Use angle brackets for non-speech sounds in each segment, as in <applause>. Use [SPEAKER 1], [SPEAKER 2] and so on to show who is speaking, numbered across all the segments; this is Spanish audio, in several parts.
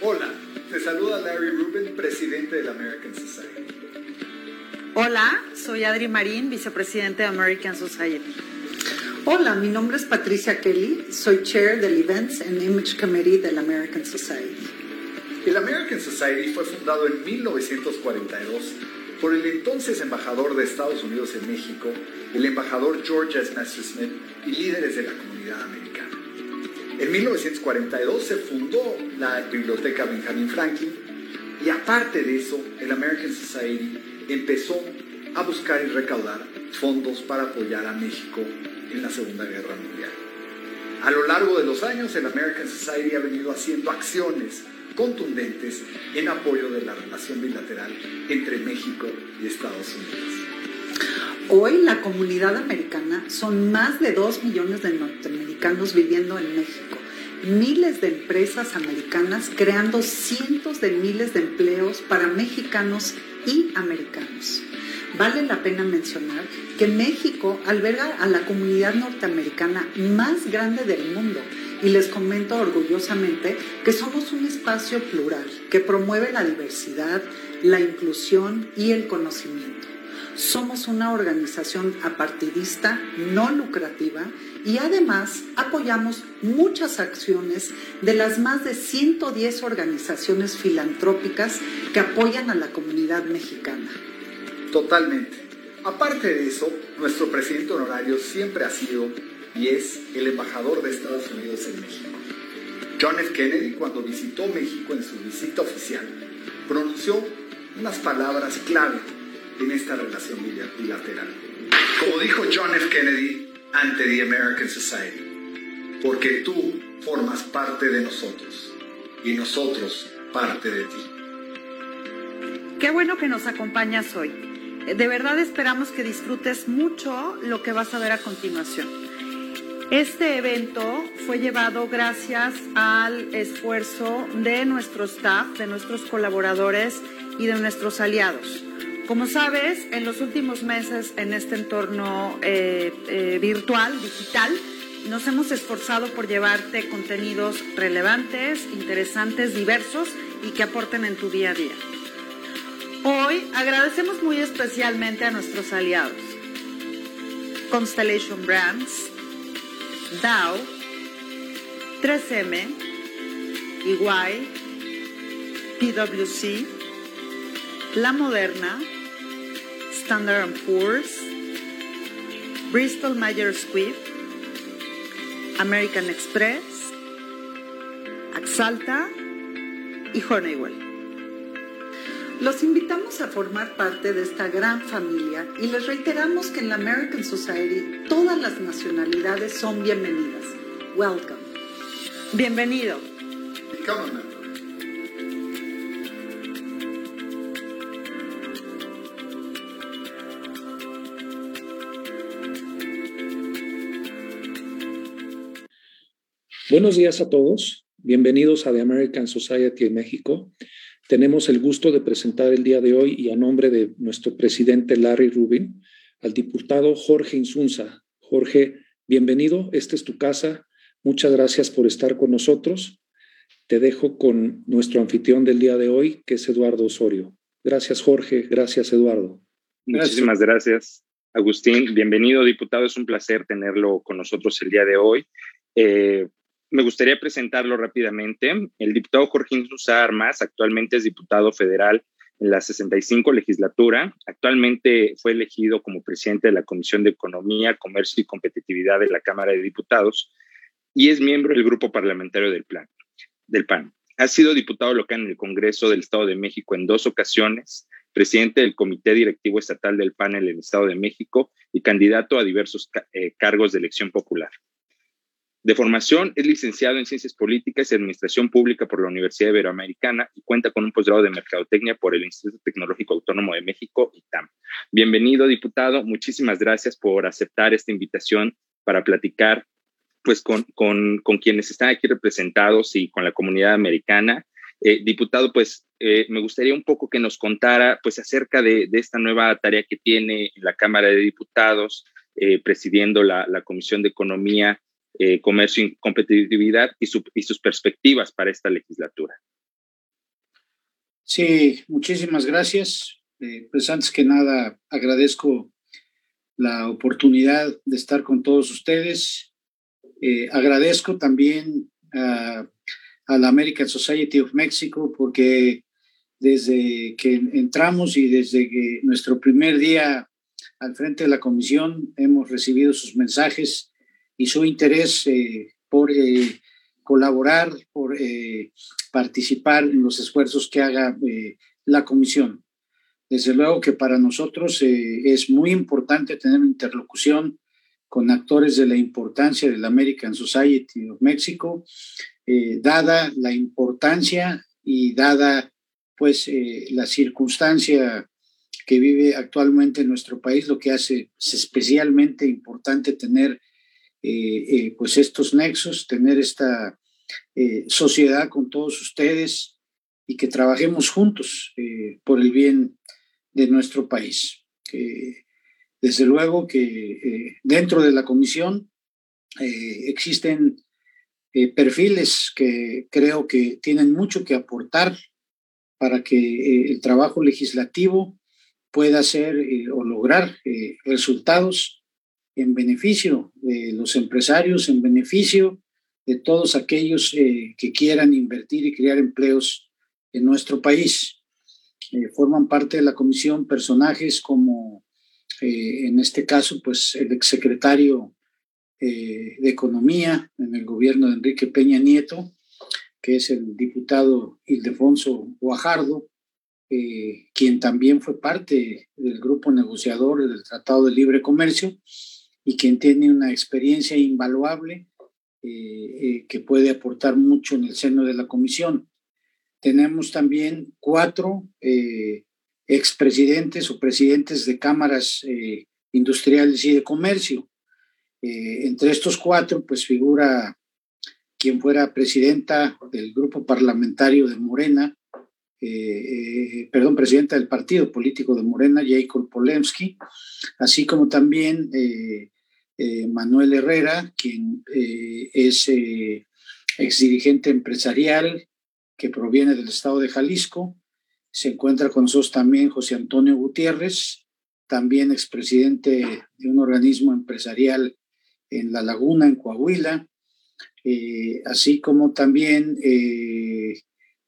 [SPEAKER 1] Hola, te saluda Larry Rubin, presidente de la American Society.
[SPEAKER 2] Hola, soy Adri Marín, vicepresidente de American Society.
[SPEAKER 3] Hola, mi nombre es Patricia Kelly, soy chair del Events and Image Committee de la American Society.
[SPEAKER 1] El American Society fue fundado en 1942 por el entonces embajador de Estados Unidos en México, el embajador George S. Smith y líderes de la comunidad americana. En 1942 se fundó la Biblioteca Benjamin Franklin y aparte de eso, el American Society empezó a buscar y recaudar fondos para apoyar a México en la Segunda Guerra Mundial. A lo largo de los años, el American Society ha venido haciendo acciones contundentes en apoyo de la relación bilateral entre México y Estados Unidos.
[SPEAKER 3] Hoy la comunidad americana son más de 2 millones de norteamericanos viviendo en México, miles de empresas americanas creando cientos de miles de empleos para mexicanos y americanos. Vale la pena mencionar que México alberga a la comunidad norteamericana más grande del mundo y les comento orgullosamente que somos un espacio plural que promueve la diversidad, la inclusión y el conocimiento. Somos una organización apartidista, no lucrativa y además apoyamos muchas acciones de las más de 110 organizaciones filantrópicas que apoyan a la comunidad mexicana.
[SPEAKER 1] Totalmente. Aparte de eso, nuestro presidente honorario siempre ha sido y es el embajador de Estados Unidos en México. John F. Kennedy, cuando visitó México en su visita oficial, pronunció unas palabras clave en esta relación bilateral. Como dijo John F. Kennedy ante the American Society, porque tú formas parte de nosotros y nosotros parte de ti.
[SPEAKER 2] Qué bueno que nos acompañas hoy. De verdad esperamos que disfrutes mucho lo que vas a ver a continuación. Este evento fue llevado gracias al esfuerzo de nuestro staff, de nuestros colaboradores y de nuestros aliados. Como sabes, en los últimos meses en este entorno eh, eh, virtual, digital, nos hemos esforzado por llevarte contenidos relevantes, interesantes, diversos y que aporten en tu día a día. Hoy agradecemos muy especialmente a nuestros aliados. Constellation Brands, Dow, 3M, EY, PwC, La Moderna, Standard Poor's, Bristol Myers Squibb, American Express, Axalta y Honeywell.
[SPEAKER 3] Los invitamos a formar parte de esta gran familia y les reiteramos que en la American Society todas las nacionalidades son bienvenidas. Welcome.
[SPEAKER 2] Bienvenido.
[SPEAKER 1] Become a member.
[SPEAKER 4] Buenos días a todos. Bienvenidos a The American Society de México. Tenemos el gusto de presentar el día de hoy y a nombre de nuestro presidente Larry Rubin al diputado Jorge Insunza. Jorge, bienvenido. Esta es tu casa. Muchas gracias por estar con nosotros. Te dejo con nuestro anfitrión del día de hoy, que es Eduardo Osorio. Gracias, Jorge. Gracias, Eduardo.
[SPEAKER 5] Muchísimas gracias, Agustín. Bienvenido, diputado. Es un placer tenerlo con nosotros el día de hoy. Eh, me gustaría presentarlo rápidamente. El diputado Jorge Insusa Armas actualmente es diputado federal en la 65 legislatura. Actualmente fue elegido como presidente de la Comisión de Economía, Comercio y Competitividad de la Cámara de Diputados y es miembro del grupo parlamentario del, plan, del PAN. Ha sido diputado local en el Congreso del Estado de México en dos ocasiones, presidente del Comité Directivo Estatal del PAN en el Estado de México y candidato a diversos eh, cargos de elección popular. De formación, es licenciado en Ciencias Políticas y Administración Pública por la Universidad Iberoamericana y cuenta con un posgrado de Mercadotecnia por el Instituto Tecnológico Autónomo de México, ITAM. Bienvenido, diputado. Muchísimas gracias por aceptar esta invitación para platicar pues, con, con, con quienes están aquí representados y con la comunidad americana. Eh, diputado, pues eh, me gustaría un poco que nos contara pues acerca de, esta nueva tarea que tiene en la Cámara de Diputados, presidiendo la, Comisión de Economía, Comercio y Competitividad y, y sus perspectivas para esta legislatura.
[SPEAKER 6] Sí, muchísimas gracias. pues antes que nada agradezco la oportunidad de estar con todos ustedes. agradezco también a la American Society of Mexico porque desde que entramos y desde que nuestro primer día al frente de la comisión hemos recibido sus mensajes y su interés eh, por eh, colaborar, por eh, participar en los esfuerzos que haga la comisión. Desde luego que para nosotros es muy importante tener interlocución con actores de la importancia de la American Society of Mexico eh, dada la importancia y dada pues eh, la circunstancia que vive actualmente en nuestro país, lo que hace especialmente importante tener eh, pues estos nexos, tener esta sociedad con todos ustedes y que trabajemos juntos por el bien de nuestro país. desde luego que dentro de la comisión existen eh, perfiles que creo que tienen mucho que aportar para que eh, el trabajo legislativo pueda eh, o lograr resultados en beneficio de los empresarios, en beneficio de todos aquellos que quieran invertir y crear empleos en nuestro país. forman parte de la comisión personajes como, en este caso, pues el exsecretario eh, de Economía en el gobierno de Enrique Peña Nieto, que es el diputado Ildefonso Guajardo, eh, quien también fue parte del grupo negociador del Tratado de Libre Comercio y quien tiene una experiencia invaluable eh, que puede aportar mucho en el seno de la comisión. Tenemos también cuatro expresidentes o presidentes de cámaras industriales y de comercio. Eh, entre estos cuatro, pues figura quien fuera presidenta del grupo parlamentario de Morena, eh, eh, perdón, presidenta del partido político de Morena, Jacob Polemski, así como también Manuel Herrera, quien es exdirigente empresarial que proviene del estado de Jalisco. Se encuentra con nosotros también José Antonio Gutiérrez, también expresidente de un organismo empresarial en La Laguna, en Coahuila, eh, así como también eh,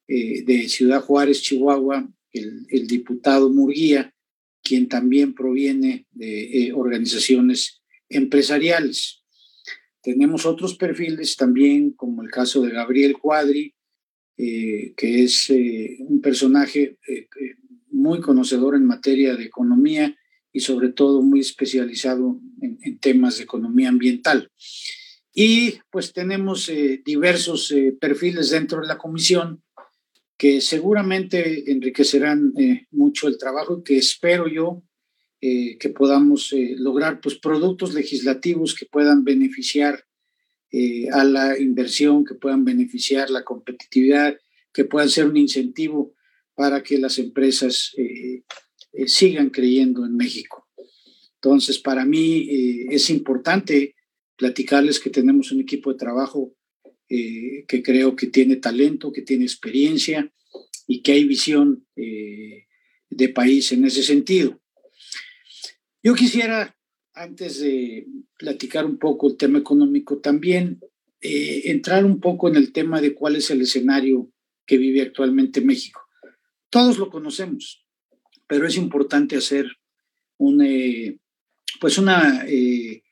[SPEAKER 6] eh, de Ciudad Juárez, Chihuahua, el, diputado Murguía, quien también proviene de organizaciones empresariales. Tenemos otros perfiles también, como el caso de Gabriel Cuadri, que es un personaje muy conocedor en materia de economía y sobre todo muy especializado en, temas de economía ambiental. Y pues tenemos eh, diversos eh, perfiles dentro de la comisión que seguramente enriquecerán eh, mucho el trabajo que espero yo que podamos lograr pues productos legislativos que puedan beneficiar a la inversión, que puedan beneficiar la competitividad, que puedan ser un incentivo para que las empresas eh, sigan creyendo en México. Entonces, para mí eh, es importante platicarles que tenemos un equipo de trabajo eh, que creo que tiene talento, que tiene experiencia y que hay visión de país en ese sentido. Yo quisiera, antes de platicar un poco el tema económico, también entrar un poco en el tema de cuál es el escenario que vive actualmente México. Todos lo conocemos, pero es importante hacer un, eh, pues una eh,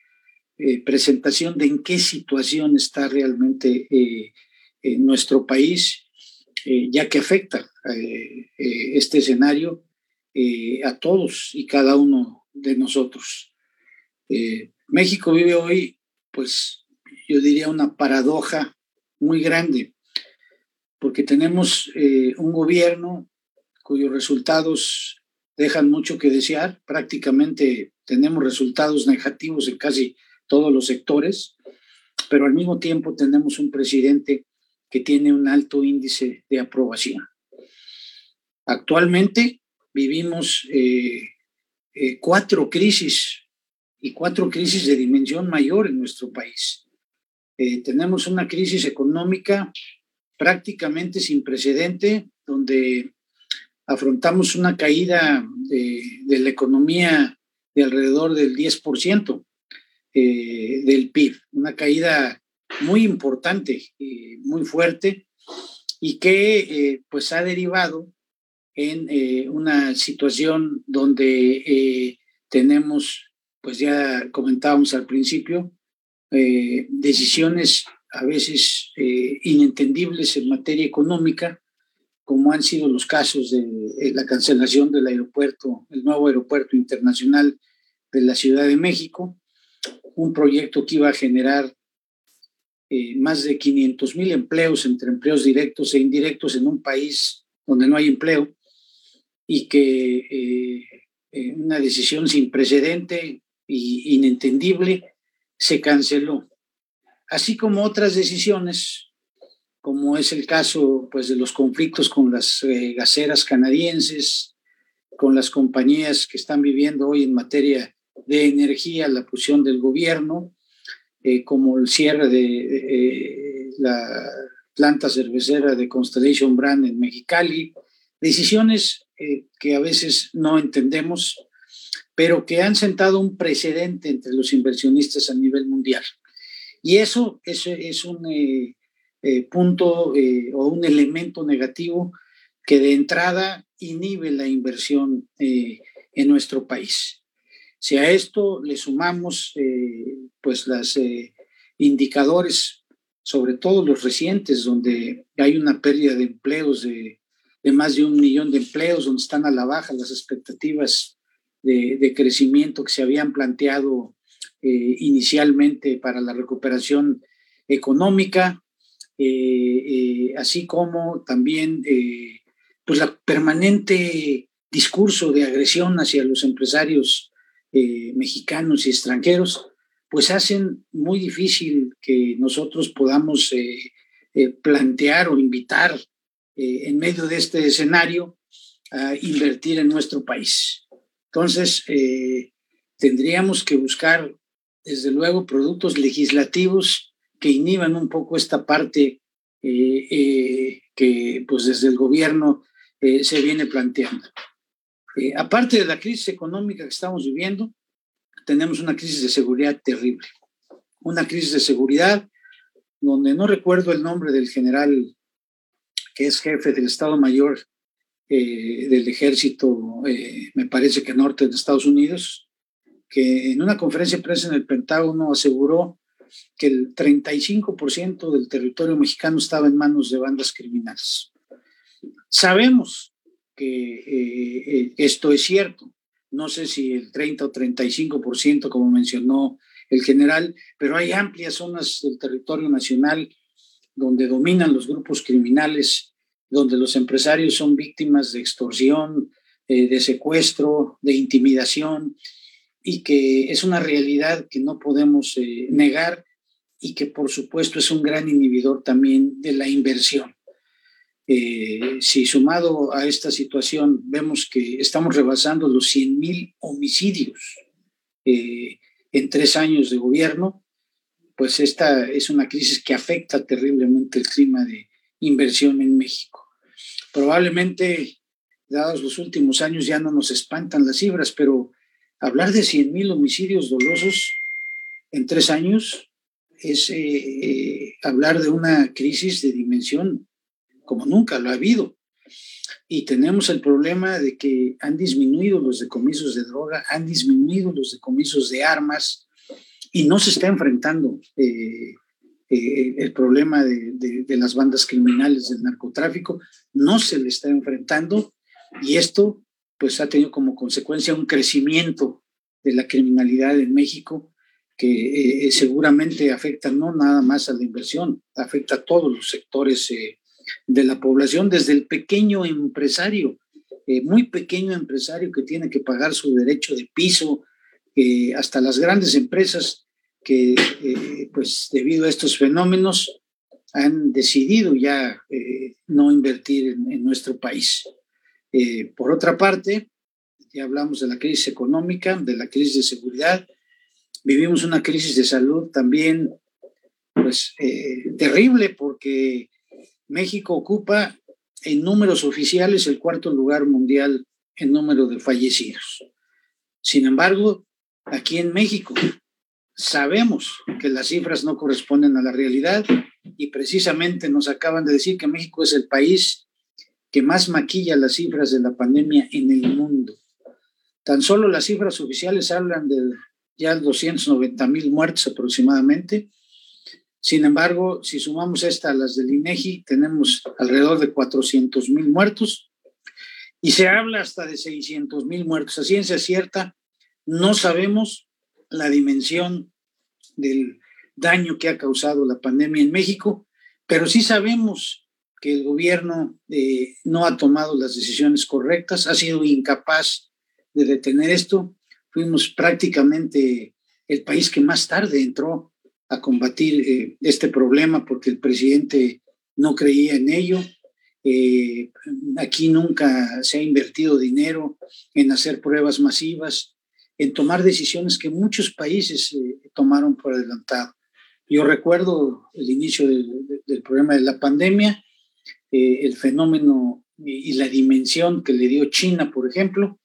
[SPEAKER 6] eh, presentación de en qué situación está realmente en nuestro país, ya que afecta este escenario a todos y cada uno de nosotros. México vive hoy, pues yo diría, una paradoja muy grande, porque tenemos un gobierno cuyos resultados dejan mucho que desear. Prácticamente tenemos resultados negativos en casi todos los sectores, pero al mismo tiempo tenemos un presidente que tiene un alto índice de aprobación. Actualmente vivimos eh, eh, cuatro crisis y cuatro crisis de dimensión mayor en nuestro país. Eh, tenemos una crisis económica prácticamente sin precedente, donde afrontamos una caída de, la economía de alrededor del 10% eh, del PIB, una caída muy importante, eh, muy fuerte, y que eh, pues ha derivado en una situación donde tenemos, pues ya comentábamos al principio, decisiones a veces inentendibles en materia económica, como han sido los casos de eh, la cancelación del aeropuerto, el nuevo aeropuerto internacional de la Ciudad de México, un proyecto que iba a generar eh, más de 500 mil empleos entre empleos directos e indirectos en un país donde no hay empleo y que eh, una decisión sin precedente e inentendible se canceló, así como otras decisiones como es el caso pues, de los conflictos con las eh, gaseras canadienses, con las compañías que están viviendo hoy en materia de energía, la fusión del gobierno, eh, como el cierre de eh, la planta cervecera de Constellation Brand en Mexicali, decisiones que a veces no entendemos, pero que han sentado un precedente entre los inversionistas a nivel mundial. Y eso, es un eh, punto eh, o un elemento negativo que de entrada inhibe la inversión eh, en nuestro país. Si a esto le sumamos pues los indicadores, sobre todo los recientes, donde hay una pérdida de empleos de, más de un millón de empleos, donde están a la baja las expectativas de, de crecimiento que se habían planteado inicialmente para la recuperación económica, eh, eh, así como también eh, pues la permanente discurso de agresión hacia los empresarios mexicanos y extranjeros, pues hacen muy difícil que nosotros podamos plantear o invitar en medio de este escenario a invertir en nuestro país. Entonces, tendríamos que buscar, desde luego, productos legislativos que inhiban un poco esta parte eh, eh, que pues desde el gobierno eh, se viene planteando. aparte de la crisis económica que estamos viviendo, tenemos una crisis de seguridad terrible. Una crisis de seguridad donde no recuerdo el nombre del general que es jefe del Estado Mayor del Ejército, me parece que norte de Estados Unidos, que en una conferencia de prensa en el Pentágono aseguró que el 35% del territorio mexicano estaba en manos de bandas criminales. Sabemos que eh, eh, esto es cierto. No sé si el 30 o 35%, como mencionó el general, pero hay amplias zonas del territorio nacional donde dominan los grupos criminales, donde los empresarios son víctimas de extorsión, eh, de secuestro, de intimidación, y que es una realidad que no podemos eh, negar y que por supuesto es un gran inhibidor también de la inversión. Eh, si sumado a esta situación vemos que estamos rebasando los 100 mil homicidios en tres años de gobierno, pues esta es una crisis que afecta terriblemente el clima de inversión en México. Probablemente, dados los últimos años, ya no nos espantan las cifras, pero Hablar de 100.000 homicidios dolosos en tres años es eh, eh, hablar de una crisis de dimensión como nunca lo ha habido. Y tenemos el problema de que han disminuido los decomisos de droga, han disminuido los decomisos de armas y no se está enfrentando eh, el problema de, las bandas criminales del narcotráfico, no se le está enfrentando y esto pues ha tenido como consecuencia un crecimiento de la criminalidad en México que eh, eh, seguramente afecta no nada más a la inversión, afecta a todos los sectores eh, de la población, desde el pequeño empresario, muy pequeño empresario que tiene que pagar su derecho de piso, hasta las grandes empresas que, pues debido a estos fenómenos, han decidido ya no invertir en nuestro país. Eh, por otra parte, ya hablamos de la crisis económica, de la crisis de seguridad, vivimos una crisis de salud también, pues, eh, terrible, porque México ocupa en números oficiales el cuarto lugar mundial en número de fallecidos. Sin embargo, aquí en México sabemos que las cifras no corresponden a la realidad y precisamente nos acaban de decir que México es el país que más maquilla las cifras de la pandemia en el mundo. Tan solo las cifras oficiales hablan de ya 290 mil muertos aproximadamente. Sin embargo, si sumamos esta a las del INEGI, tenemos alrededor de 400 mil muertos y se habla hasta de 600 mil muertos. A ciencia cierta, no sabemos la dimensión del daño que ha causado la pandemia en México, pero sí sabemos que el gobierno eh, no ha tomado las decisiones correctas, ha sido incapaz de detener esto. Fuimos prácticamente el país que más tarde entró a combatir eh, este problema porque el presidente no creía en ello. Eh, aquí nunca se ha invertido dinero en hacer pruebas masivas, en tomar decisiones que muchos países tomaron por adelantado. Yo recuerdo el inicio del, del problema de la pandemia eh, el fenómeno y, la dimensión que le dio China, por ejemplo,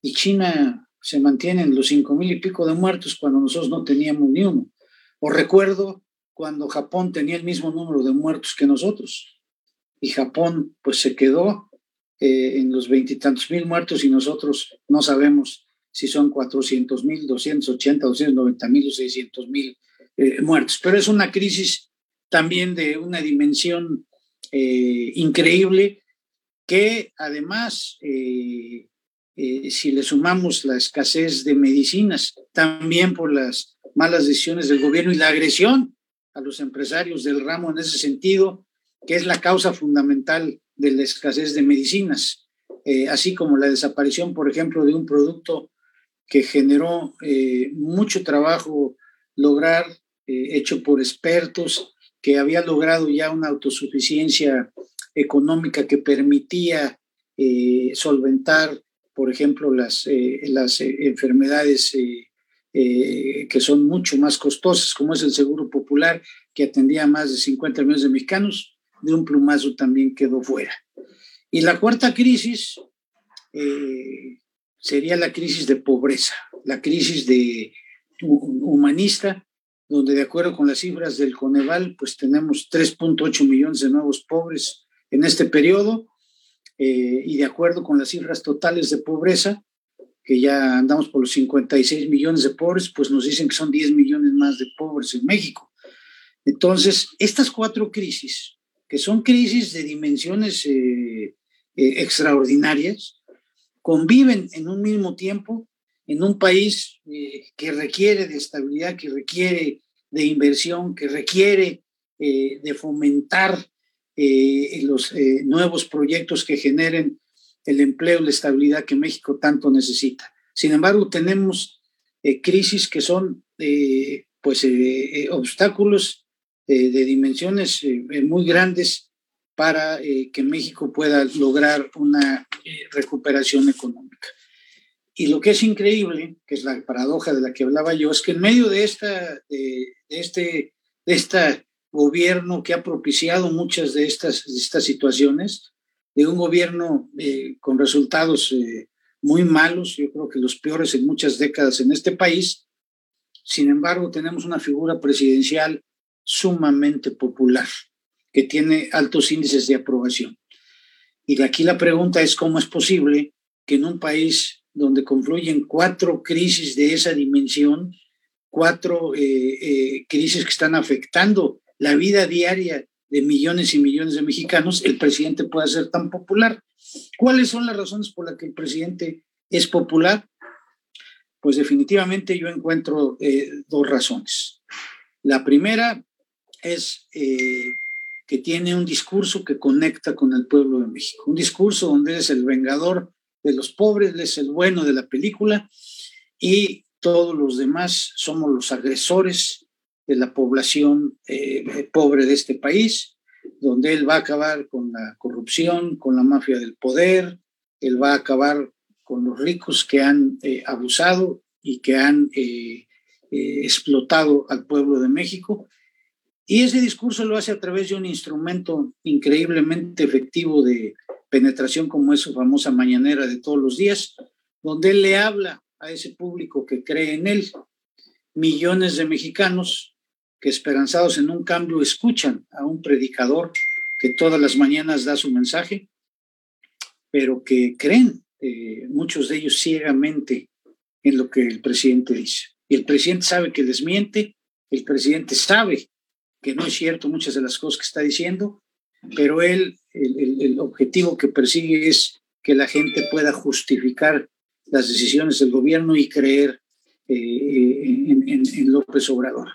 [SPEAKER 6] y China se mantiene en los cinco mil y pico de muertos cuando nosotros no teníamos ni uno. O recuerdo cuando Japón tenía el mismo número de muertos que nosotros, y Japón pues se quedó eh, en los veintitantos mil muertos y nosotros no sabemos si son 400 mil, 280, 290 mil o 600 mil eh, muertos. Pero es una crisis también de una dimensión eh, increíble que además, eh, eh, si le sumamos la escasez de medicinas, también por las malas decisiones del gobierno y la agresión a los empresarios del ramo en ese sentido, que es la causa fundamental de la escasez de medicinas, así como la desaparición, por ejemplo, de un producto que generó mucho trabajo lograr, hecho por expertos, que había logrado ya una autosuficiencia económica que permitía eh, solventar, por ejemplo, las, eh, las eh, enfermedades que son mucho más costosas, como es el Seguro Popular, que atendía a más de 50 millones de mexicanos, de un plumazo también quedó fuera. Y la cuarta crisis sería la crisis de pobreza, la crisis de humanista donde de acuerdo con las cifras del Coneval, pues tenemos 3.8 millones de nuevos pobres en este periodo, eh, y de acuerdo con las cifras totales de pobreza, que ya andamos por los 56 millones de pobres, pues nos dicen que son 10 millones más de pobres en México. Entonces, estas cuatro crisis, que son crisis de dimensiones eh, eh, extraordinarias, conviven en un mismo tiempo en un país eh, que requiere de estabilidad, que requiere de inversión, que requiere eh, de fomentar eh, los nuevos proyectos que generen el empleo, la estabilidad que México tanto necesita. Sin embargo, tenemos crisis que son pues obstáculos de dimensiones muy grandes para que México pueda lograr una recuperación económica. Y lo que es increíble, que es la paradoja de la que hablaba yo, es que en medio de, esta, de, este de este gobierno que ha propiciado muchas de estas, estas situaciones, de un gobierno eh, con resultados eh, muy malos, yo creo que los peores en muchas décadas en este país, sin embargo tenemos una figura presidencial sumamente popular, que tiene altos índices de aprobación. Y aquí la pregunta es cómo es posible que en un país donde confluyen cuatro crisis de esa dimensión, cuatro eh, eh, crisis que están afectando la vida diaria de millones y millones de mexicanos, el presidente pueda ser tan popular. ¿Cuáles son las razones por las que el presidente es popular? Pues definitivamente yo encuentro eh, dos razones. La primera es que tiene un discurso que conecta con el pueblo de México, un discurso donde es el vengador de los pobres, es el bueno de la película y todos los demás somos los agresores de la población eh, pobre de este país, donde él va a acabar con la corrupción, con la mafia del poder, él va a acabar con los ricos que han eh, abusado y que han eh, explotado al pueblo de México. Y ese discurso lo hace a través de un instrumento increíblemente efectivo de penetración como es su famosa mañanera de todos los días, donde él le habla a ese público que cree en él. Millones de mexicanos que esperanzados en un cambio escuchan a un predicador que todas las mañanas da su mensaje, pero que creen, eh, muchos de ellos ciegamente, en lo que el presidente dice. Y el presidente sabe que les miente, el presidente sabe que no es cierto muchas de las cosas que está diciendo, pero él, el, objetivo que persigue es que la gente pueda justificar las decisiones del gobierno y creer eh, en, López Obrador.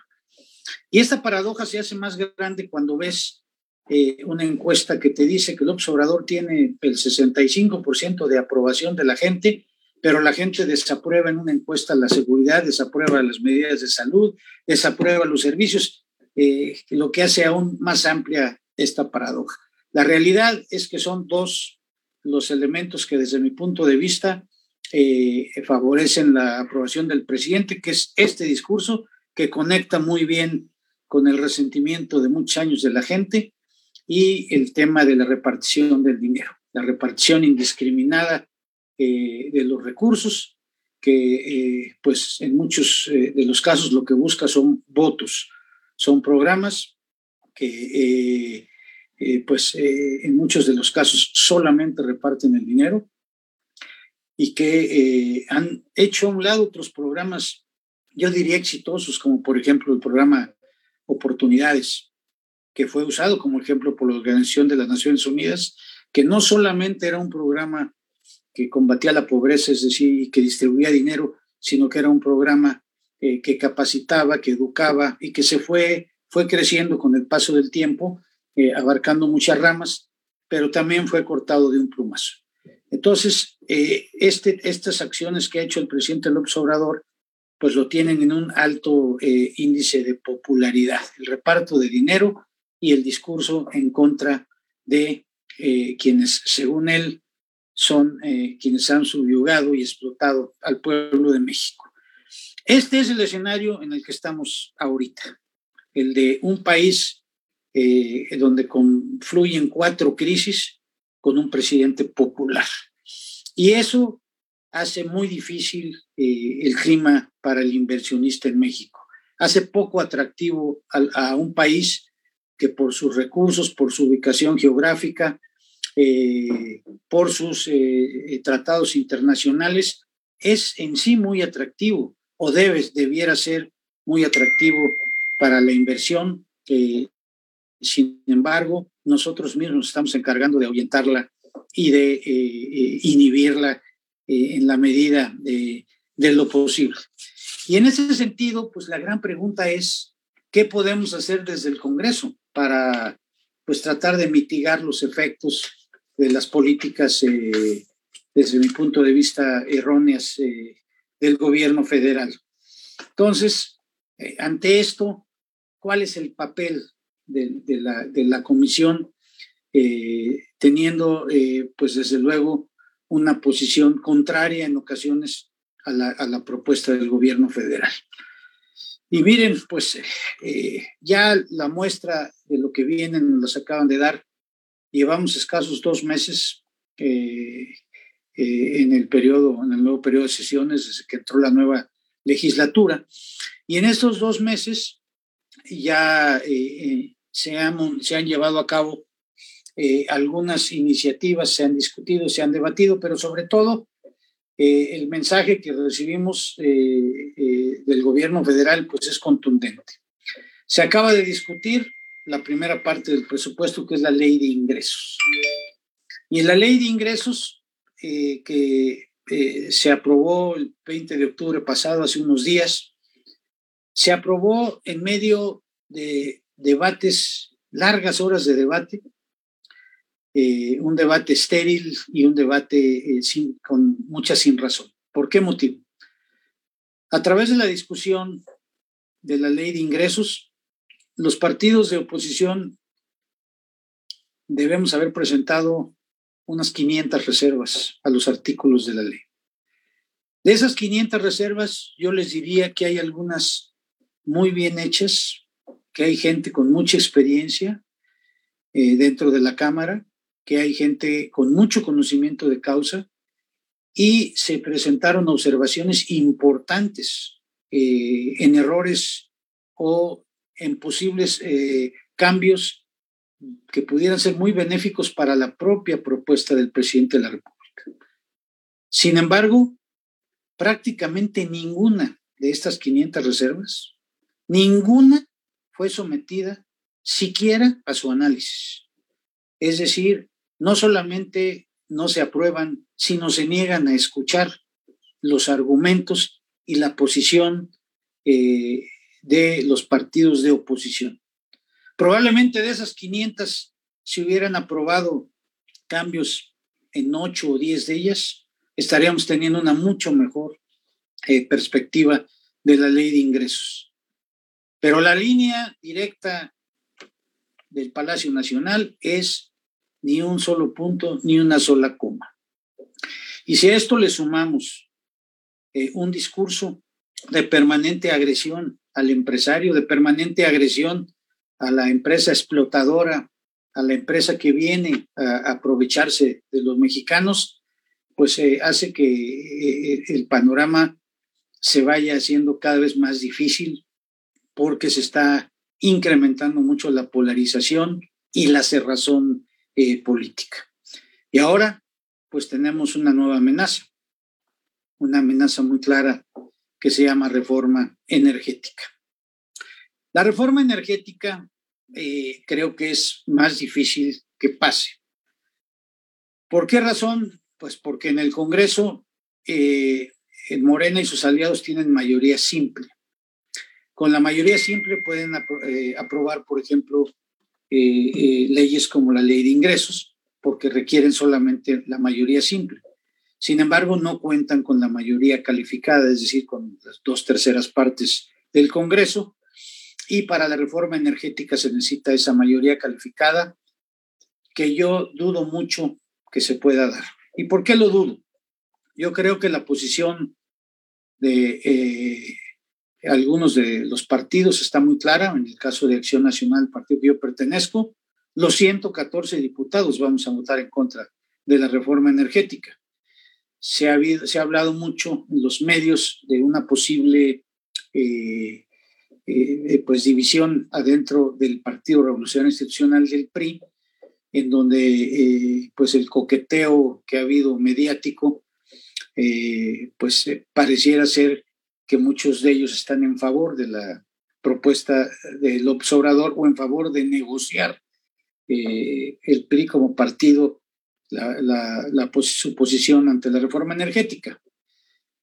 [SPEAKER 6] Y esta paradoja se hace más grande cuando ves eh, una encuesta que te dice que López Obrador tiene el 65% de aprobación de la gente pero la gente desaprueba en una encuesta la seguridad, desaprueba las medidas de salud, desaprueba los servicios, eh, lo que hace aún más amplia esta paradoja. La realidad es que son dos los elementos que desde mi punto de vista eh, favorecen la aprobación del presidente, que es este discurso que conecta muy bien con el resentimiento de muchos años de la gente y el tema de la repartición del dinero, la repartición indiscriminada eh, de los recursos, que pues en muchos de los casos lo que busca son votos, son programas que pues en muchos de los casos solamente reparten el dinero y que han hecho a un lado otros programas, yo diría exitosos, como por ejemplo el programa Oportunidades, que fue usado como ejemplo por la Organización de las Naciones Unidas, que no solamente era un programa que combatía la pobreza, es decir, que distribuía dinero, sino que era un programa eh, que capacitaba, que educaba y que se fue, fue creciendo con el paso del tiempo, eh, abarcando muchas ramas, pero también fue cortado de un plumazo. Entonces, eh, este, estas acciones que ha hecho el presidente López Obrador, pues lo tienen en un alto índice de popularidad, el reparto de dinero y el discurso en contra de quienes, según él, son quienes han subyugado y explotado al pueblo de México. Este es el escenario en el que estamos ahorita, el de un país eh, donde confluyen cuatro crisis con un presidente popular. Y eso hace muy difícil eh, el clima para el inversionista en México. Hace poco atractivo a un país que por sus recursos, por su ubicación geográfica, eh, por sus tratados internacionales, es en sí muy atractivo o debe, debiera ser muy atractivo para la inversión. sin embargo, nosotros mismos estamos encargando de ahuyentarla y de inhibirla en la medida de, lo posible. Y en ese sentido, pues la gran pregunta es, ¿qué podemos hacer desde el Congreso para pues tratar de mitigar los efectos de las políticas, eh, desde mi punto de vista, erróneas eh, del gobierno federal. Entonces, eh, ante esto, ¿cuál es el papel de, la, comisión teniendo, pues desde luego, una posición contraria en ocasiones a la, propuesta del gobierno federal? Y miren, pues ya la muestra de lo que vienen nos acaban de dar Llevamos escasos dos meses eh, eh, en el periodo, en el nuevo periodo de sesiones desde que entró la nueva legislatura. Y en estos dos meses ya eh, se, han, se han llevado a cabo algunas iniciativas, se han discutido, se han debatido, pero sobre todo el mensaje que recibimos del gobierno federal pues es contundente. Se acaba de discutir la primera parte del presupuesto, que es la ley de ingresos. Y en la ley de ingresos, eh, que eh, se aprobó el 20 de octubre pasado, hace unos días, se aprobó en medio de debates, largas horas de debate, eh, un debate estéril y un debate sin, con mucha sin razón. ¿Por qué motivo? A través de la discusión de la ley de ingresos, los partidos de oposición debemos haber presentado unas 500 reservas a los artículos de la ley. De esas 500 reservas, yo les diría que hay algunas muy bien hechas, que hay gente con mucha experiencia eh, dentro de la Cámara, que hay gente con mucho conocimiento de causa y se presentaron observaciones importantes eh, en errores o en posibles eh, cambios que pudieran ser muy benéficos para la propia propuesta del presidente de la República. Sin embargo, prácticamente ninguna de estas 500 reservas, ninguna fue sometida siquiera a su análisis. Es decir, no solamente no se aprueban, sino se niegan a escuchar los argumentos y la posición eh, de los partidos de oposición. Probablemente de esas 500 se hubieran aprobado cambios en 8 o 10 de ellas, estaríamos teniendo una mucho mejor eh, perspectiva de la ley de ingresos. Pero la línea directa del Palacio Nacional es ni un solo punto, ni una sola coma. Y si a esto le sumamos eh, un discurso de permanente agresión al empresario, de permanente agresión a la empresa explotadora, a la empresa que viene a aprovecharse de los mexicanos, pues eh, hace que eh, el panorama se vaya haciendo cada vez más difícil porque se está incrementando mucho la polarización y la cerrazón eh, política. Y ahora, pues tenemos una nueva amenaza, una amenaza muy clara que se llama reforma energética. La reforma energética eh, creo que es más difícil que pase. ¿Por qué razón? Pues porque en el Congreso eh, Morena y sus aliados tienen mayoría simple. Con la mayoría simple pueden eh, aprobar, por ejemplo, leyes como la ley de ingresos, porque requieren solamente la mayoría simple. Sin embargo, no cuentan con la mayoría calificada, es decir, con las dos terceras partes del Congreso, y para la reforma energética se necesita esa mayoría calificada que yo dudo mucho que se pueda dar. ¿Y por qué lo dudo? Yo creo que la posición de eh, algunos de los partidos está muy clara. En el caso de Acción Nacional, el partido que yo pertenezco, los 114 diputados vamos a votar en contra de la reforma energética. Se ha, habido, se ha hablado mucho en los medios de una posible eh, eh, pues división adentro del Partido Revolucionario Institucional del PRI, en donde eh, pues el coqueteo que ha habido mediático, eh, pues pareciera ser que muchos de ellos están en favor de la propuesta del observador o en favor de negociar el PRI como partido la, la, su posición ante la reforma energética.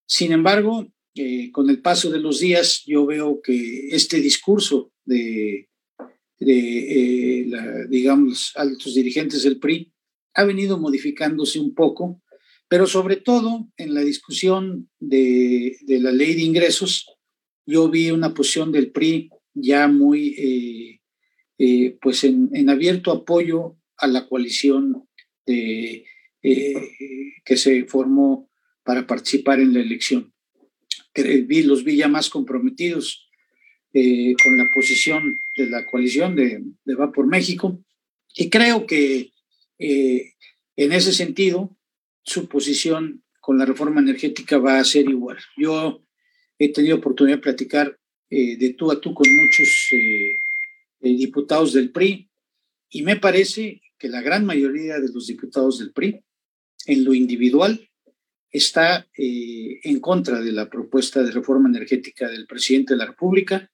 [SPEAKER 6] Sin embargo, eh, con el paso de los días yo veo que este discurso de, eh, digamos, altos dirigentes del PRI ha venido modificándose un poco, pero sobre todo en la discusión de, la ley de ingresos, yo vi una posición del PRI ya muy, eh, pues en, abierto apoyo a la coalición que se formó para participar en la elección vi, los vi ya más comprometidos eh, con la posición de la coalición de, de, Va por México. Y creo que eh, en ese sentido, su posición con la reforma energética va a ser igual. Yo he tenido oportunidad de platicar eh, de tú a tú con muchos diputados del PRI y me parece que la gran mayoría de los diputados del PRI, en lo individual, está eh, en contra de la propuesta de reforma energética del presidente de la República.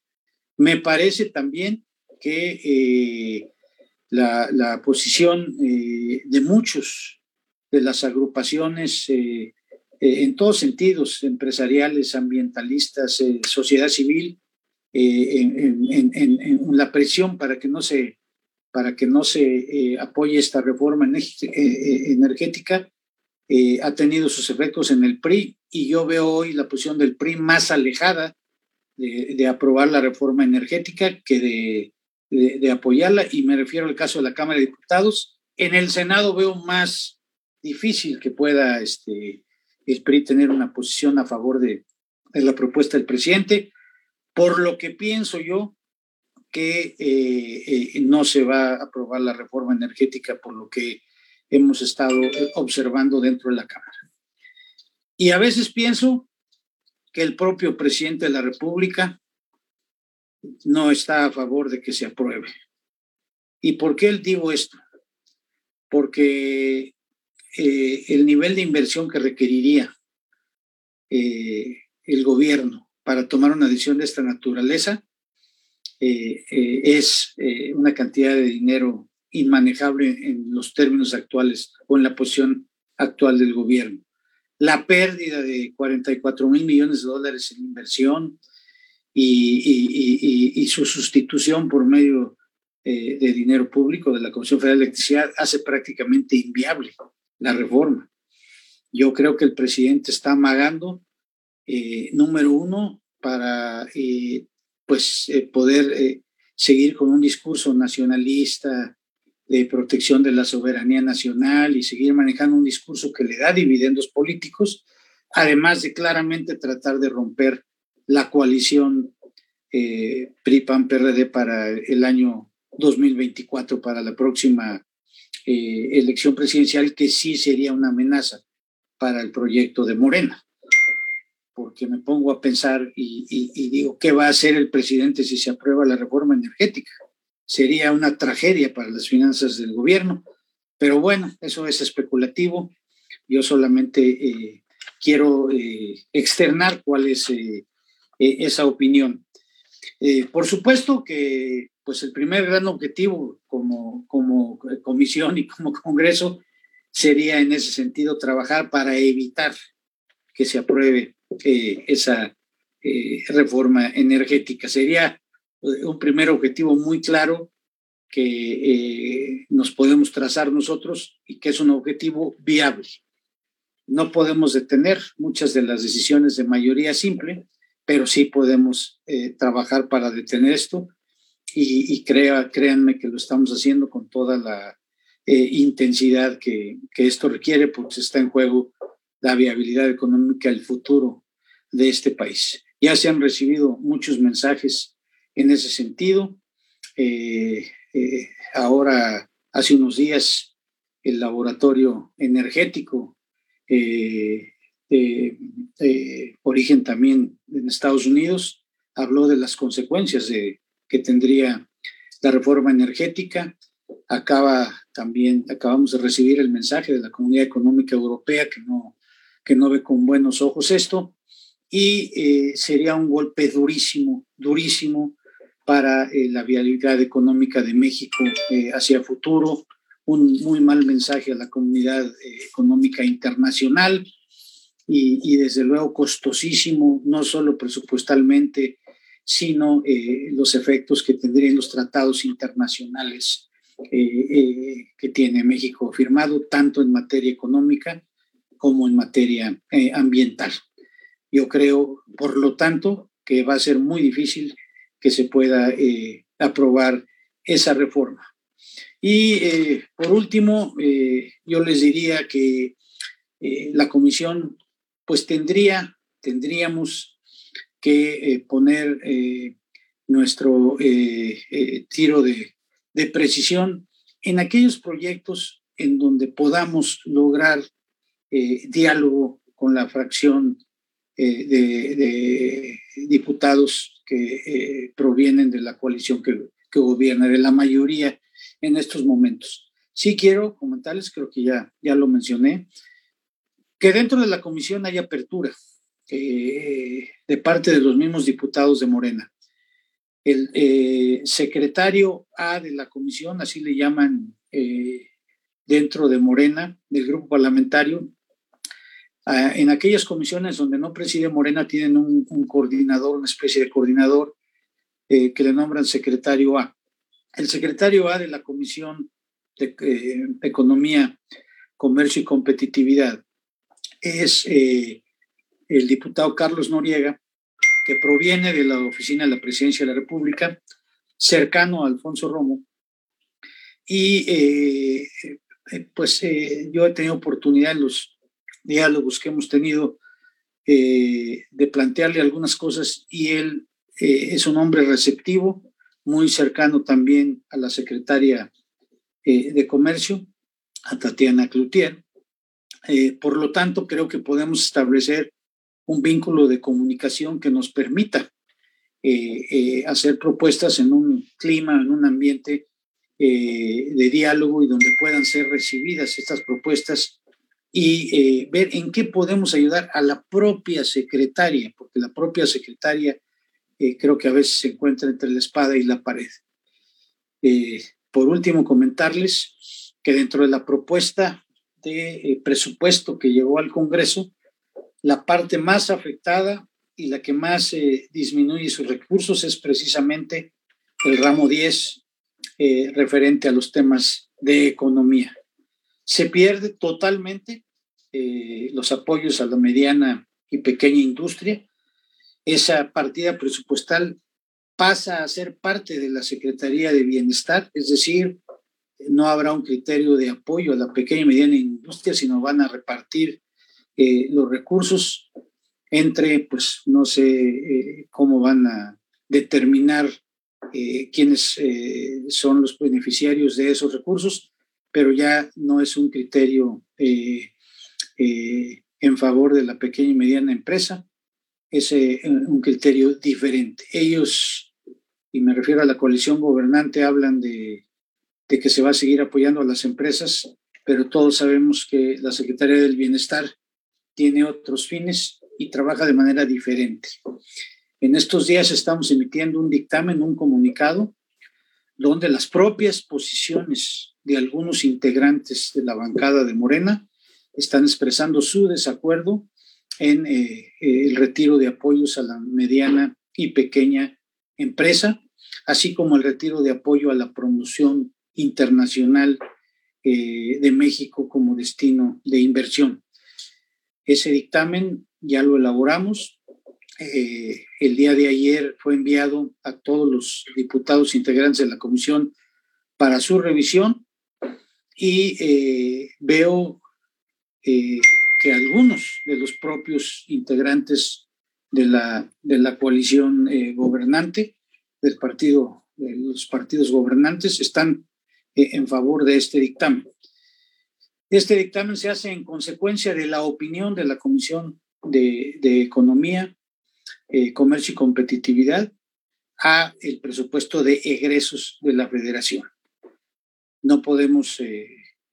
[SPEAKER 6] Me parece también que eh, la, posición eh, de muchos de las agrupaciones en todos sentidos, empresariales, ambientalistas, sociedad civil, en, en, la presión para que no se, para que no se apoye esta reforma energética, eh, ha tenido sus efectos en el PRI y yo veo hoy la posición del PRI más alejada de, aprobar la reforma energética que de, apoyarla y me refiero al caso de la Cámara de Diputados. En el Senado veo más difícil que pueda este, el PRI tener una posición a favor de, la propuesta del presidente, Por lo que pienso yo que eh, no se va a aprobar la reforma energética por lo que hemos estado observando dentro de la Cámara. Y a veces pienso que el propio presidente de la República no está a favor de que se apruebe. ¿Y por qué digo esto? Porque eh, el nivel de inversión que requeriría eh, el gobierno para tomar una decisión de esta naturaleza eh, es una cantidad de dinero inmanejable en los términos actuales o en la posición actual del gobierno. La pérdida de 44 mil millones de dólares en inversión y, su sustitución por medio de dinero público de la Comisión Federal de Electricidad hace prácticamente inviable la reforma. Yo creo que el presidente está amagando, eh, número uno, para eh, pues eh, poder seguir con un discurso nacionalista de protección de la soberanía nacional y seguir manejando un discurso que le da dividendos políticos, además de claramente tratar de romper la coalición PRI-PAN-PRD para el año 2024, para la próxima eh, elección presidencial que sí sería una amenaza para el proyecto de Morena. Porque me pongo a pensar y, digo, ¿qué va a hacer el presidente si se aprueba la reforma energética? Sería una tragedia para las finanzas del gobierno. Pero bueno, eso es especulativo. Yo solamente eh, quiero eh, externar cuál es esa opinión. por supuesto que pues el primer gran objetivo como, como comisión y como <laughs> Congreso sería en ese sentido trabajar para evitar que se apruebe eh, esa eh, reforma energética. Sería eh, un primer objetivo muy claro que nos podemos trazar nosotros y que es un objetivo viable. No podemos detener muchas de las decisiones de mayoría simple, pero sí podemos trabajar para detener esto y, crea, créanme que lo estamos haciendo con toda la eh, intensidad que, que, esto requiere, porque está en juego la viabilidad económica, el futuro de este país. Ya se han recibido muchos mensajes en ese sentido. Eh, eh, ahora, hace unos días, el laboratorio energético de origen también en Estados Unidos habló de las consecuencias de que tendría la reforma energética. Acaba también, acabamos de recibir el mensaje de la Comunidad Económica Europea que no, que no ve con buenos ojos esto y eh, sería un golpe durísimo, durísimo para eh, la viabilidad económica de México eh, hacia futuro, un muy mal mensaje a la comunidad económica internacional y, y, desde luego costosísimo, no solo presupuestalmente, sino eh, los efectos que tendrían los tratados internacionales eh, eh, que tiene México firmado, tanto en materia económica como en materia ambiental. Yo creo, por lo tanto, que va a ser muy difícil que se pueda aprobar esa reforma. Y por último, yo les diría que la comisión, pues tendría, tendríamos que eh, poner eh, nuestro eh, tiro de, precisión en aquellos proyectos en donde podamos lograr diálogo con la fracción de, diputados que provienen de la coalición que, que, gobierna, de la mayoría en estos momentos. Sí quiero comentarles, creo que ya, ya lo mencioné, que dentro de la comisión hay apertura eh, de parte de los mismos diputados de Morena. El eh, secretario A de la comisión, así le llaman eh, dentro de Morena, del grupo parlamentario, en aquellas comisiones donde no preside Morena tienen un, coordinador, una especie de coordinador que le nombran secretario A. El secretario A de la Comisión de Economía, Comercio y Competitividad es el diputado Carlos Noriega, que proviene de la oficina de la Presidencia de la República, cercano a Alfonso Romo. Y eh, eh, pues eh, yo he tenido oportunidad en los diálogos que hemos tenido de plantearle algunas cosas y él es un hombre receptivo, muy cercano también a la secretaria de Comercio, a Tatiana Cloutier. por lo tanto, creo que podemos establecer un vínculo de comunicación que nos permita hacer propuestas en un clima, en un ambiente de diálogo y donde puedan ser recibidas estas propuestas y eh, ver en qué podemos ayudar a la propia secretaria, porque la propia secretaria eh, creo que a veces se encuentra entre la espada y la pared. Eh, por último, comentarles que dentro de la propuesta de presupuesto que llegó al Congreso, la parte más afectada y la que más disminuye sus recursos es precisamente el ramo 10 referente a los temas de economía se pierde totalmente eh, los apoyos a la mediana y pequeña industria. Esa partida presupuestal pasa a ser parte de la Secretaría de Bienestar, es decir, no habrá un criterio de apoyo a la pequeña y mediana industria, sino van a repartir eh, los recursos entre, pues no sé eh, cómo van a determinar quiénes son los beneficiarios de esos recursos, pero ya no es un criterio eh, eh, en favor de la pequeña y mediana empresa, es eh, un criterio diferente. Ellos, y me refiero a la coalición gobernante, hablan de, de que se va a seguir apoyando a las empresas, pero todos sabemos que la Secretaría del Bienestar tiene otros fines y trabaja de manera diferente. En estos días estamos emitiendo un dictamen, un comunicado, donde las propias posiciones de algunos integrantes de la bancada de Morena están expresando su desacuerdo en eh, el retiro de apoyos a la mediana y pequeña empresa, así como el retiro de apoyo a la promoción internacional eh, de México como destino de inversión. Ese dictamen ya lo elaboramos. Eh, el día de ayer fue enviado a todos los diputados integrantes de la comisión para su revisión y eh, veo eh, que algunos de los propios integrantes de la, de la coalición gobernante, del partido, de los partidos gobernantes, están en favor de este dictamen. Este dictamen se hace en consecuencia de la opinión de la Comisión de Economía, Comercio y Competitividad a el presupuesto de egresos de la federación no podemos eh,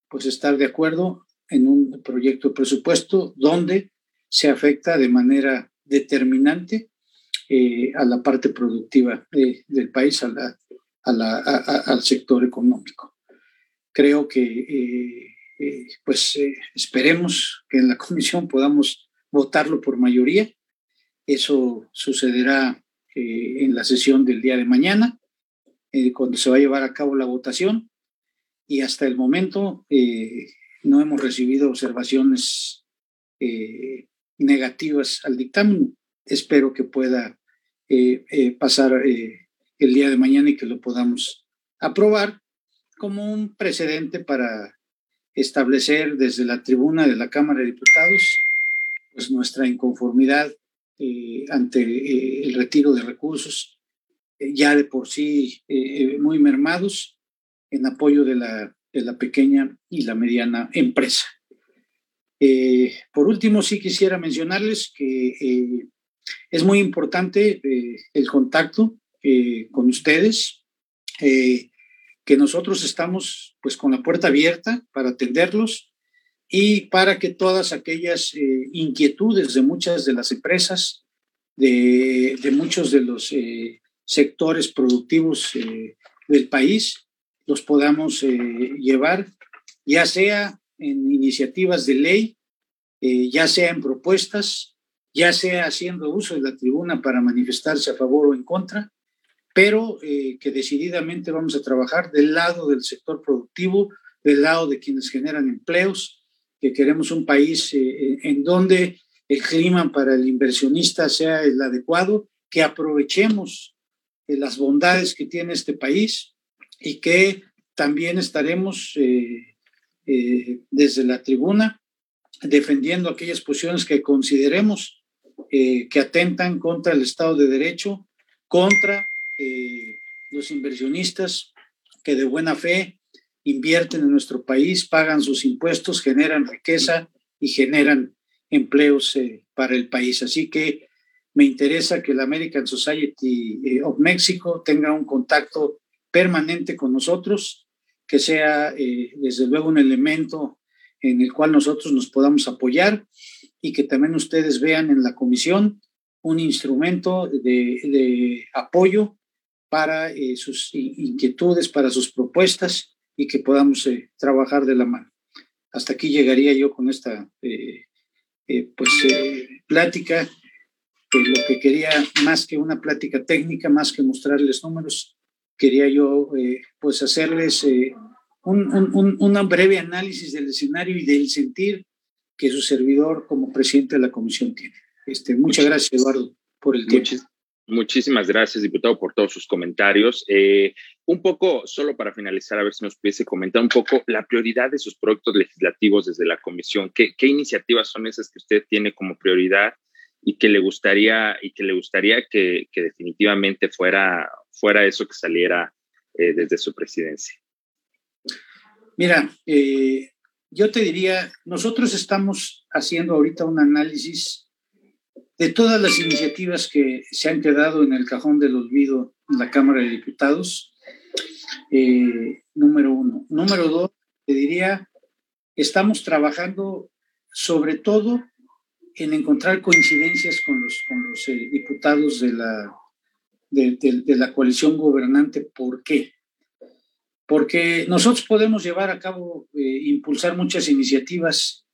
[SPEAKER 6] pues estar de acuerdo en un proyecto de presupuesto donde se afecta de manera determinante eh, a la parte productiva del país, a al sector económico. Creo que eh, pues esperemos que en la comisión podamos votarlo por mayoría. Eso sucederá en la sesión del día de mañana, cuando se va a llevar a cabo la votación y hasta el momento eh, no hemos recibido observaciones eh, negativas al dictamen. Espero que pueda eh, pasar el día de mañana y que lo podamos aprobar como un precedente para establecer desde la tribuna de la Cámara de Diputados pues nuestra inconformidad ante el retiro de recursos ya de por sí muy mermados en apoyo de la, de la pequeña y la mediana empresa. Eh, por último, sí quisiera mencionarles que eh, es muy importante eh, el contacto con ustedes, que nosotros estamos pues con la puerta abierta para atenderlos y para que todas aquellas inquietudes de muchas de las empresas, de, de muchos de los sectores productivos del país, los podamos eh, llevar, ya sea en iniciativas de ley, eh, ya sea en propuestas, ya sea haciendo uso de la tribuna para manifestarse a favor o en contra, pero eh, que decididamente vamos a trabajar del lado del sector productivo, del lado de quienes generan empleos, que queremos un país en donde el clima para el inversionista sea el adecuado, que aprovechemos las bondades que tiene este país y que también estaremos eh, eh, desde la tribuna defendiendo aquellas posiciones que consideremos eh, que atentan contra el Estado de Derecho, contra los inversionistas que de buena fe invierten en nuestro país, pagan sus impuestos, generan riqueza y generan empleos para el país. Así que me interesa que la American Society eh, of Mexico tenga un contacto permanente con nosotros, que sea eh, desde luego un elemento en el cual nosotros nos podamos apoyar y que también ustedes vean en la comisión un instrumento de, apoyo para eh, sus inquietudes, para sus propuestas y que podamos trabajar de la mano. Hasta aquí llegaría yo con esta pues, plática lo que quería, más que una plática técnica, más que mostrarles números, quería yo eh, pues hacerles eh, un, un, un, breve análisis del escenario y del sentir que su servidor como presidente de la comisión tiene. Este, muchas gracias, Eduardo, por el tiempo.
[SPEAKER 5] muchísimas gracias, diputado, por todos sus comentarios. Eh, un poco, solo para finalizar, a ver si nos pudiese comentar un poco la prioridad de sus proyectos legislativos desde la comisión. ¿Qué, qué iniciativas son esas que usted tiene como prioridad? y que le gustaría, y que, le gustaría que, que definitivamente fuera, fuera eso que saliera eh, desde su presidencia.
[SPEAKER 6] Mira, eh, yo te diría, nosotros estamos haciendo ahorita un análisis de todas las iniciativas que se han quedado en el cajón del olvido en la Cámara de Diputados, eh, número uno. Número dos, te diría, estamos trabajando sobre todo en encontrar coincidencias con los, eh, diputados de la, de, la coalición gobernante. ¿Por qué? Porque nosotros podemos llevar a cabo, eh, impulsar muchas iniciativas,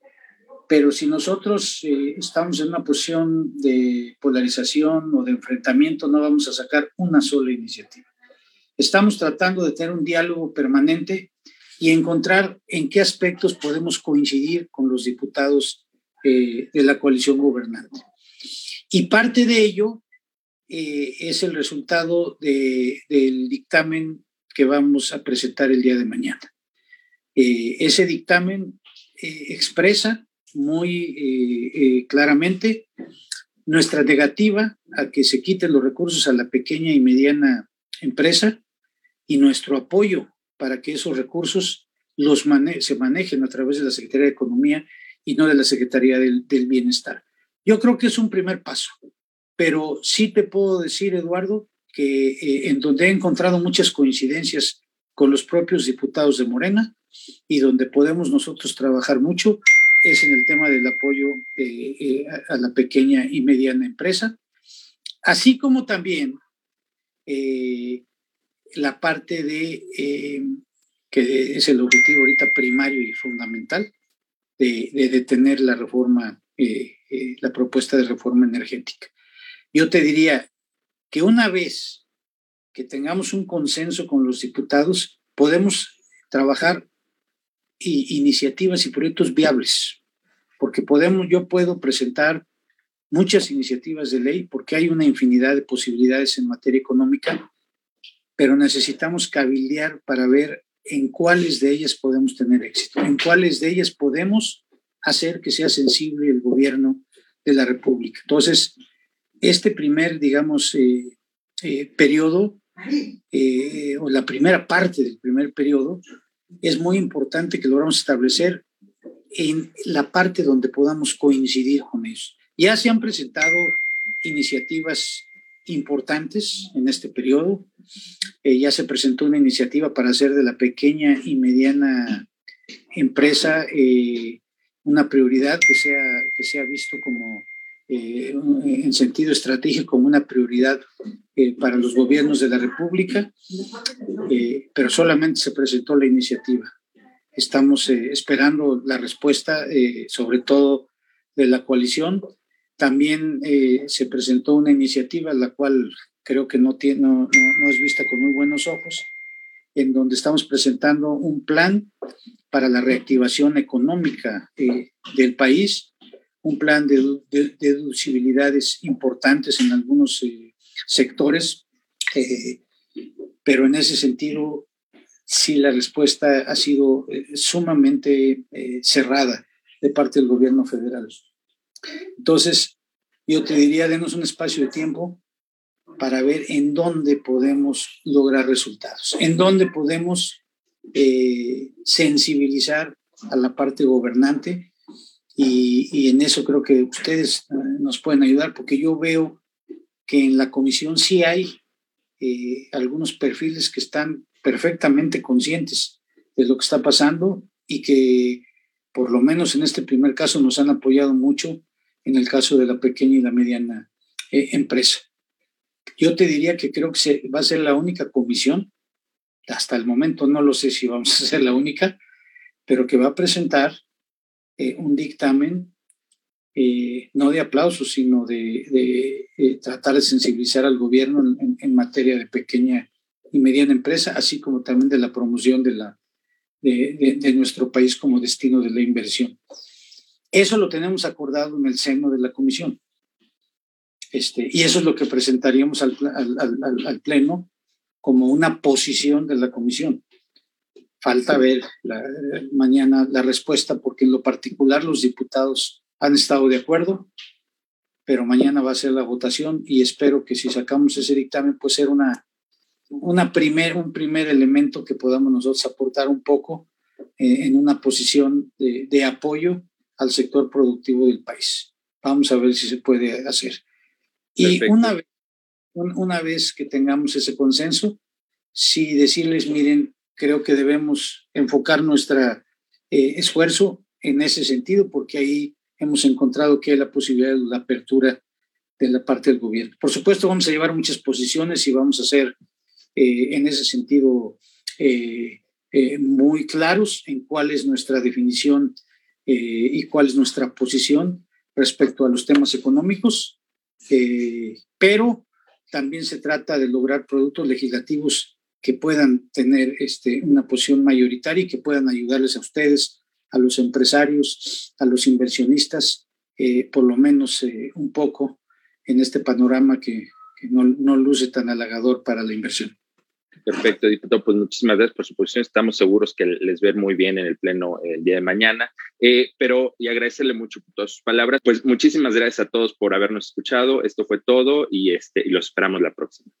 [SPEAKER 6] pero si nosotros eh, estamos en una posición de polarización o de enfrentamiento, no vamos a sacar una sola iniciativa. Estamos tratando de tener un diálogo permanente y encontrar en qué aspectos podemos coincidir con los diputados eh, de la coalición gobernante. Y parte de ello eh, es el resultado del dictamen que vamos a presentar el día de mañana. Eh, ese dictamen expresa muy claramente nuestra negativa a que se quiten los recursos a la pequeña y mediana empresa y nuestro apoyo para que esos recursos los se manejen a través de la Secretaría de Economía y no de la Secretaría del, Bienestar. Yo creo que es un primer paso, pero sí te puedo decir, Eduardo, que eh, en donde he encontrado muchas coincidencias con los propios diputados de Morena y donde podemos nosotros trabajar mucho es en el tema del apoyo eh, eh, a la pequeña y mediana empresa, así como también la parte de, que es el objetivo ahorita primario y fundamental, de, detener la reforma, eh, eh, la propuesta de reforma energética. Yo te diría que una vez que tengamos un consenso con los diputados, podemos trabajar iniciativas y proyectos viables, porque podemos, yo puedo presentar muchas iniciativas de ley porque hay una infinidad de posibilidades en materia económica, pero necesitamos cabildear para ver en cuáles de ellas podemos tener éxito, en cuáles de ellas podemos hacer que sea sensible el gobierno de la República. Entonces, este primer, digamos, eh, eh, periodo, eh, o la primera parte del primer periodo, es muy importante que logramos establecer en la parte donde podamos coincidir con ellos. Ya se han presentado iniciativas importantes en este periodo. Eh, ya se presentó una iniciativa para hacer de la pequeña y mediana empresa eh, una prioridad que sea, que sea visto como eh, en sentido estratégico como una prioridad para los gobiernos de la República, pero solamente se presentó la iniciativa. Estamos esperando la respuesta, sobre todo de la coalición, también eh, se presentó una iniciativa, la cual creo que no, tiene, no, es vista con muy buenos ojos, en donde estamos presentando un plan para la reactivación económica eh, del país, un plan de, deducibilidades importantes en algunos eh, sectores, pero en ese sentido sí la respuesta ha sido sumamente cerrada de parte del gobierno federal. Entonces, yo te diría, denos un espacio de tiempo, para ver en dónde podemos lograr resultados, en dónde podemos eh, sensibilizar a la parte gobernante. Y, en eso creo que ustedes eh, nos pueden ayudar porque yo veo que en la comisión sí hay eh, algunos perfiles que están perfectamente conscientes de lo que está pasando y que por lo menos en este primer caso nos han apoyado mucho en el caso de la pequeña y la mediana empresa. Yo te diría que creo que se, va a ser la única comisión, hasta el momento no lo sé si vamos a ser la única, pero que va a presentar eh, un dictamen eh, no de aplausos, sino de, eh, tratar de sensibilizar al gobierno en, materia de pequeña y mediana empresa, así como también de la promoción de, nuestro país como destino de la inversión. Eso lo tenemos acordado en el seno de la comisión. Este, y eso es lo que presentaríamos al, al, Pleno como una posición de la comisión. Falta ver mañana la respuesta, porque en lo particular los diputados han estado de acuerdo, pero mañana va a ser la votación y espero que si sacamos ese dictamen, pues ser una, una primer, un primer elemento que podamos nosotros aportar un poco eh, en una posición de, de apoyo al sector productivo del país. Vamos a ver si se puede hacer. Y una vez, una vez que tengamos ese consenso, sí decirles, miren, creo que debemos enfocar nuestro eh, esfuerzo en ese sentido, porque ahí hemos encontrado que hay la posibilidad de la apertura de la parte del gobierno. Por supuesto, vamos a llevar muchas posiciones y vamos a ser eh, en ese sentido eh, muy claros en cuál es nuestra definición y cuál es nuestra posición respecto a los temas económicos eh, pero también se trata de lograr productos legislativos que puedan tener este, una posición mayoritaria y que puedan ayudarles a ustedes, a los empresarios, a los inversionistas, eh, por lo menos eh, un poco en este panorama que, que no, no luce tan halagador para la inversión.
[SPEAKER 5] Perfecto, diputado. Pues muchísimas gracias por su posición. Estamos seguros que les ver muy bien en el pleno el día de mañana. Eh, pero y agradecerle mucho todas sus palabras. Pues muchísimas gracias a todos por habernos escuchado. Esto fue todo y este y los esperamos la próxima.